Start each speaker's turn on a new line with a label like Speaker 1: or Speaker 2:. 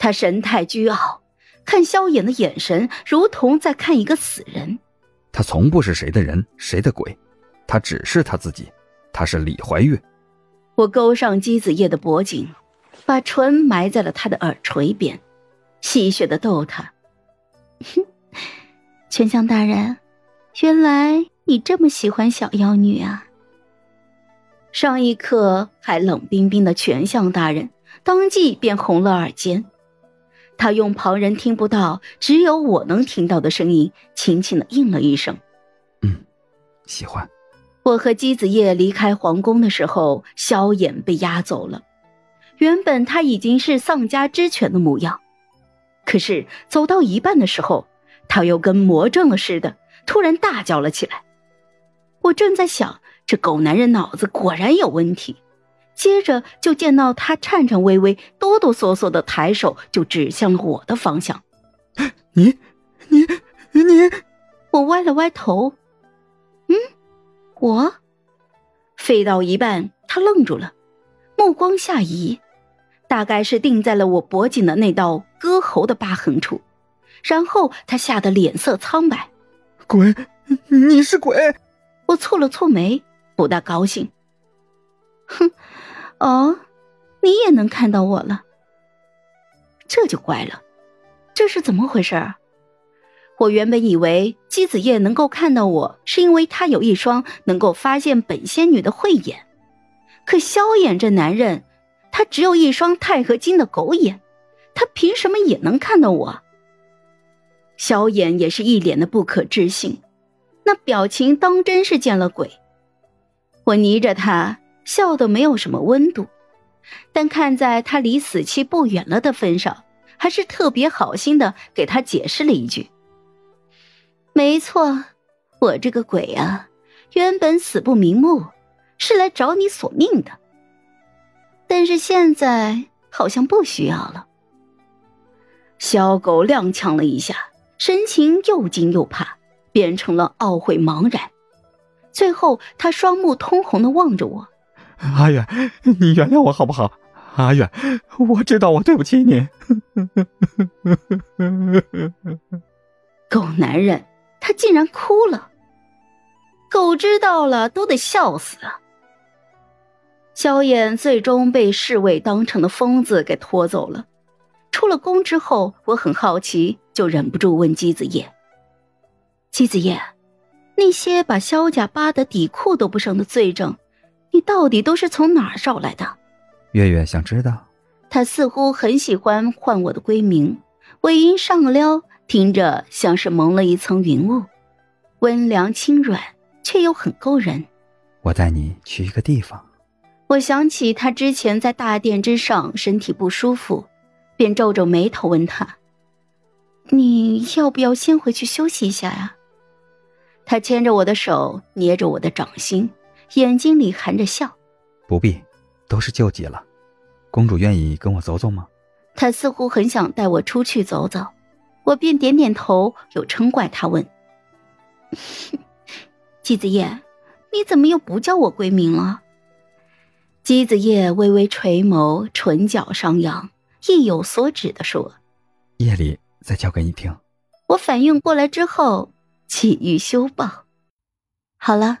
Speaker 1: 他神态倨傲，看萧衍的眼神如同在看一个死人。
Speaker 2: 他从不是谁的人，谁的鬼，他只是他自己。他是李怀月。
Speaker 1: 我勾上姬子夜的脖颈，把唇埋在了他的耳垂边，戏谑的逗他：“哼，权相大人，原来你这么喜欢小妖女啊！”上一刻还冷冰冰的权相大人，当即便红了耳尖。他用旁人听不到、只有我能听到的声音，轻轻的应了一声：“
Speaker 2: 嗯，喜欢。”
Speaker 1: 我和姬子夜离开皇宫的时候，萧衍被押走了。原本他已经是丧家之犬的模样，可是走到一半的时候，他又跟魔怔了似的，突然大叫了起来。我正在想，这狗男人脑子果然有问题。接着就见到他颤颤巍巍、哆哆嗦嗦的抬手，就指向了我的方向。
Speaker 2: 你，你，你！
Speaker 1: 我歪了歪头，嗯。我飞到一半，他愣住了，目光下移，大概是定在了我脖颈的那道割喉的疤痕处，然后他吓得脸色苍白。
Speaker 2: 鬼，你是鬼？
Speaker 1: 我蹙了蹙眉，不大高兴。哼，哦，你也能看到我了，这就怪了，这是怎么回事啊？我原本以为姬子夜能够看到我，是因为他有一双能够发现本仙女的慧眼，可萧衍这男人，他只有一双钛合金的狗眼，他凭什么也能看到我？萧衍也是一脸的不可置信，那表情当真是见了鬼。我睨着他，笑得没有什么温度，但看在他离死期不远了的份上，还是特别好心的给他解释了一句。没错，我这个鬼啊，原本死不瞑目，是来找你索命的。但是现在好像不需要了。小狗踉跄了一下，神情又惊又怕，变成了懊悔茫然。最后，他双目通红的望着我：“
Speaker 2: 阿远，你原谅我好不好？阿远，我知道我对不起你。”
Speaker 1: 狗男人。他竟然哭了，狗知道了都得笑死啊！萧衍最终被侍卫当成了疯子给拖走了。出了宫之后，我很好奇，就忍不住问姬子夜：“姬子夜，那些把萧家扒得底裤都不剩的罪证，你到底都是从哪儿找来的？”
Speaker 2: 月月想知道。
Speaker 1: 他似乎很喜欢唤我的闺名，尾音上撩。听着像是蒙了一层云雾，温凉轻软，却又很勾人。
Speaker 2: 我带你去一个地方。
Speaker 1: 我想起他之前在大殿之上身体不舒服，便皱皱眉头问他：“你要不要先回去休息一下呀？”他牵着我的手，捏着我的掌心，眼睛里含着笑：“
Speaker 2: 不必，都是救急了。公主愿意跟我走走吗？”
Speaker 1: 他似乎很想带我出去走走。我便点点头，又嗔怪他问：“ 姬子夜，你怎么又不叫我闺名了？”姬子夜微微垂眸，唇角上扬，意有所指的说：“
Speaker 2: 夜里再叫给你听。”
Speaker 1: 我反应过来之后，起欲修报。好了，